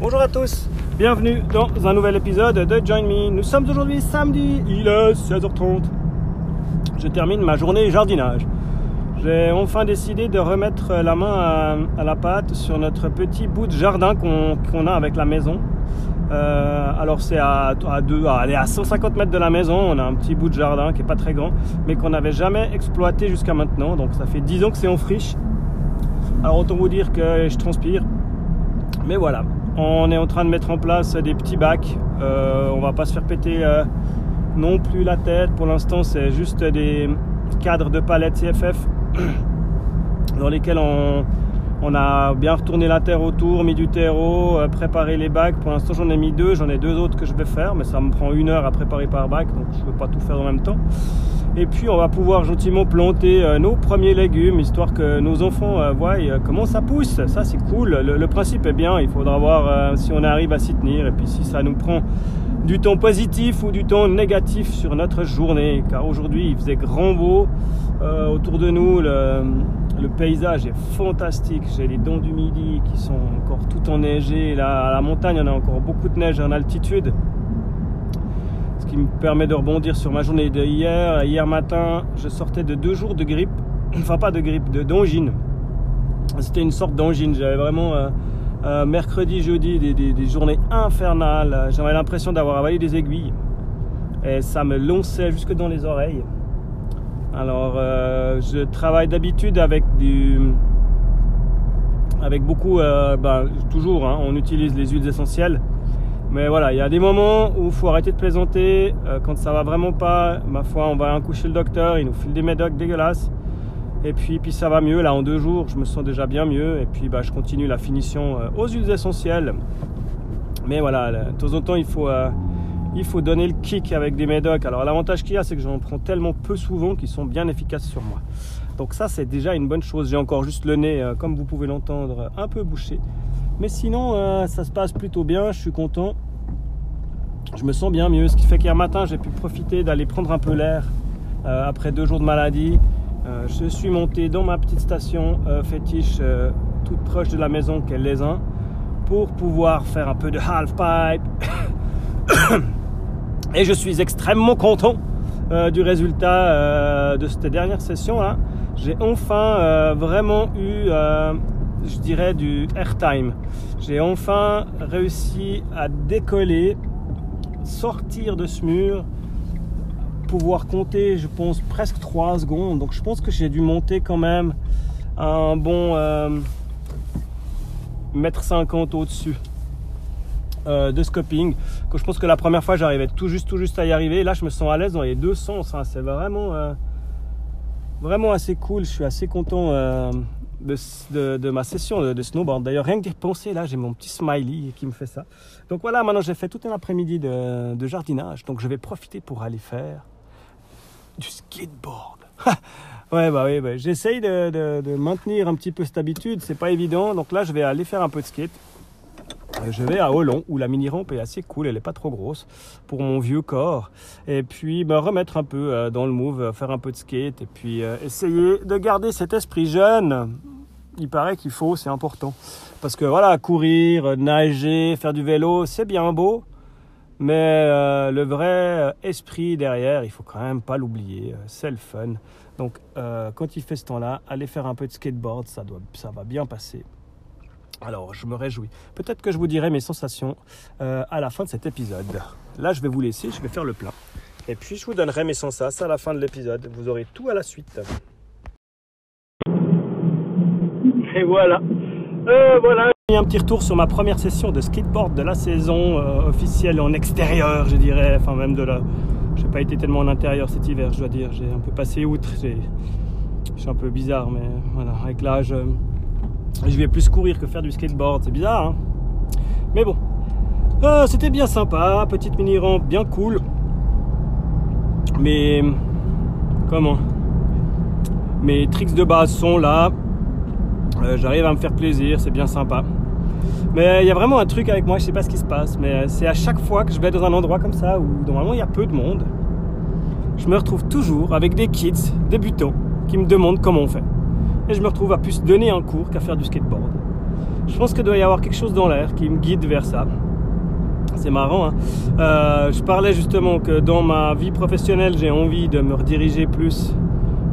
Bonjour à tous, bienvenue dans un nouvel épisode de Join Me. Nous sommes aujourd'hui samedi, il est 16h30. Je termine ma journée jardinage. J'ai enfin décidé de remettre la main à, la pâte sur notre petit bout de jardin qu'on a avec la maison. Euh, alors c'est à, à, à, à 150 mètres de la maison, on a un petit bout de jardin qui est pas très grand, mais qu'on n'avait jamais exploité jusqu'à maintenant. Donc ça fait 10 ans que c'est en friche. Alors autant vous dire que je transpire. Mais voilà, on est en train de mettre en place des petits bacs. Euh, on va pas se faire péter euh, non plus la tête. Pour l'instant, c'est juste des cadres de palettes CFF dans lesquels on, on a bien retourné la terre autour, mis du terreau, euh, préparé les bacs. Pour l'instant, j'en ai mis deux. J'en ai deux autres que je vais faire, mais ça me prend une heure à préparer par bac, donc je ne peux pas tout faire en même temps. Et puis, on va pouvoir gentiment planter euh, nos premiers légumes, histoire que nos enfants euh, voient comment ça pousse. Ça, c'est cool. Le, principe est bien. Il faudra voir si on arrive à s'y tenir et puis si ça nous prend du temps positif ou du temps négatif sur notre journée. Car aujourd'hui, il faisait grand beau autour de nous. Le, le paysage est fantastique. J'ai les dents du midi qui sont encore tout enneigées. Là, à la montagne, on a encore beaucoup de neige en altitude. Qui me permet de rebondir sur ma journée de hier. Hier matin, je sortais de deux jours de grippe. Enfin, pas de grippe, de d'angine. C'était une sorte d'angine. J'avais vraiment euh, euh, mercredi, jeudi des, des journées infernales. J'avais l'impression d'avoir avalé des aiguilles. Et ça me lonçait jusque dans les oreilles. Alors, euh, je travaille d'habitude avec du, avec beaucoup, ben, toujours, hein, on utilise les huiles essentielles. Mais voilà, il y a des moments où il faut arrêter de plaisanter. Euh, quand ça va vraiment pas, ma foi, on va un coup chez le docteur, il nous file des médocs dégueulasses. Et puis, puis ça va mieux. Là, en deux jours, je me sens déjà bien mieux. Et puis, bah, je continue la finition aux huiles essentielles. Mais voilà, de temps en temps, il faut il faut donner le kick avec des médocs. Alors l'avantage qu'il y a, c'est que j'en prends tellement peu souvent qu'ils sont bien efficaces sur moi. Donc ça, c'est déjà une bonne chose. J'ai encore juste le nez, euh, comme vous pouvez l'entendre, un peu bouché. Mais sinon, euh, ça se passe plutôt bien. Je suis content. Je me sens bien mieux. Ce qui fait qu'hier matin, j'ai pu profiter d'aller prendre un peu l'air euh, après deux jours de maladie. je suis monté dans ma petite station fétiche toute proche de la maison qu'est les uns pour pouvoir faire un peu de half pipe Et je suis extrêmement content euh, du résultat euh, de cette dernière session. J'ai enfin euh, vraiment eu, je dirais, du airtime. J'ai enfin réussi à décoller, sortir de ce mur, pouvoir compter, je pense, presque 3 secondes. Donc je pense que j'ai dû monter quand même un bon mètre 50 au-dessus. Euh, de scoping. Que je pense que la première fois, j'arrivais tout juste, tout juste à y arriver. Là, je me sens à l'aise dans les deux sens. Hein. C'est vraiment, euh, vraiment assez cool. Je suis assez content de, ma session de, snowboard. D'ailleurs, rien que d'y penser, là, j'ai mon petit smiley qui me fait ça. Donc voilà, maintenant, j'ai fait tout un après-midi de, jardinage. Donc, je vais profiter pour aller faire du skateboard. ouais, bah oui, j'essaye de, de maintenir un petit peu cette habitude. C'est pas évident. Donc là, je vais aller faire un peu de skate. Euh, je vais à Hollon où la mini rampe est assez cool, elle n'est pas trop grosse pour mon vieux corps. Et puis me remettre un peu euh, dans le move, euh, faire un peu de skate et puis essayer de garder cet esprit jeune. Il paraît qu'il faut, c'est important. Parce que voilà, courir, nager, faire du vélo, c'est bien beau. Mais le vrai esprit derrière, il faut quand même pas l'oublier. C'est le fun. Donc quand il fait ce temps-là, aller faire un peu de skateboard, ça, doit, ça va bien passer. Alors, je me réjouis. Peut-être que je vous dirai mes sensations euh, à la fin de cet épisode. Là, je vais vous laisser, je vais faire le plein. Et puis, je vous donnerai mes sensations à la fin de l'épisode. Vous aurez tout à la suite. Et voilà. Euh, voilà. J'ai un petit retour sur ma première session de skateboard de la saison euh, officielle en extérieur, je dirais. Enfin, même de la. Je n'ai pas été tellement en intérieur cet hiver, je dois dire. J'ai un peu passé outre. Je suis un peu bizarre, mais voilà. Avec l'âge. Je vais plus courir que faire du skateboard, c'est bizarre. Hein Mais bon, euh, c'était bien sympa, petite mini rampe bien cool. Mais comment? Mes tricks de base sont là. Euh, j'arrive à me faire plaisir, c'est bien sympa. Mais il y a vraiment un truc avec moi, je sais pas ce qui se passe, mais c'est à chaque fois que je vais dans un endroit comme ça où normalement il y a peu de monde, je me retrouve toujours avec des kids débutants qui me demandent comment on fait et je me retrouve à plus donner un cours qu'à faire du skateboard. Je pense qu'il doit y avoir quelque chose dans l'air qui me guide vers ça. C'est marrant. Hein. Euh, je parlais justement que dans ma vie professionnelle, j'ai envie de me rediriger plus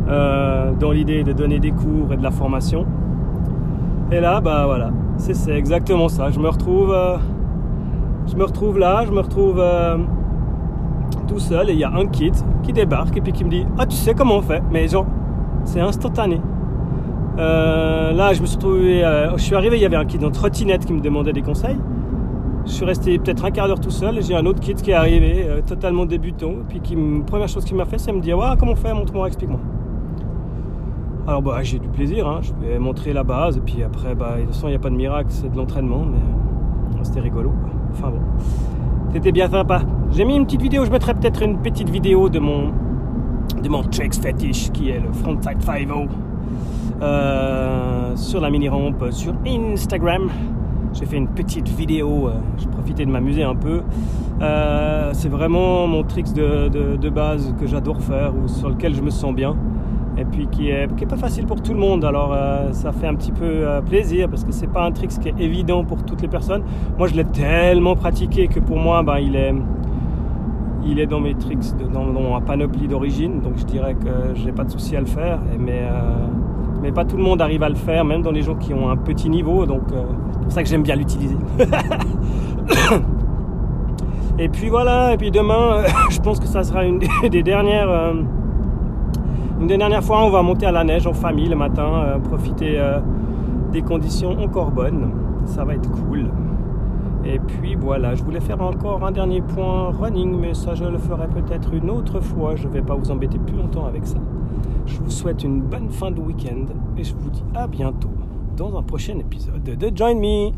euh, dans l'idée de donner des cours et de la formation. Et là, bah voilà, c'est exactement ça. Je me retrouve, euh, je me retrouve là, je me retrouve tout seul et il y a un kid qui débarque et puis qui me dit Ah, tu sais comment on fait? Mais genre, c'est instantané. Là, je me suis trouvé, je suis arrivé, il y avait un kid en trottinette qui me demandait des conseils. Je suis resté peut-être un quart d'heure tout seul. J'ai un autre kid qui est arrivé, euh, totalement débutant. Puis qui, première chose qu'il m'a fait, c'est me dire ouais, comment on fait Montre-moi, explique-moi. Alors bah, j'ai du plaisir, hein. je vais montrer la base. Et puis après, bah, de toute façon, il n'y a pas de miracle, c'est de l'entraînement. Mais euh, c'était rigolo. Enfin bon, c'était bien sympa. J'ai mis une petite vidéo, je mettrai peut-être une petite vidéo de mon, de mon tricks fetish qui est le frontside 5 euh, sur la mini rampe sur Instagram. J'ai fait une petite vidéo, euh, je profitais de m'amuser un peu. Euh, c'est vraiment mon tricks de, base que j'adore faire ou sur lequel je me sens bien et puis qui est, qui est pas facile pour tout le monde. Alors ça fait un petit peu plaisir parce que c'est pas un trick qui est évident pour toutes les personnes. Moi je l'ai tellement pratiqué que pour moi ben, il est il est dans mes tricks, dans, ma panoplie d'origine, donc je dirais que j'ai pas de souci à le faire. Mais pas tout le monde arrive à le faire, même dans les gens qui ont un petit niveau, donc euh, c'est pour ça que j'aime bien l'utiliser. et puis voilà, et puis demain, je pense que ça sera une des, dernières, euh, une des dernières fois, on va monter à la neige en famille le matin, euh, profiter des conditions encore bonnes, ça va être cool. Et puis voilà, je voulais faire encore un dernier point running, mais ça je le ferai peut-être une autre fois. Je ne vais pas vous embêter plus longtemps avec ça. Je vous souhaite une bonne fin de week-end et je vous dis à bientôt dans un prochain épisode de Join Me.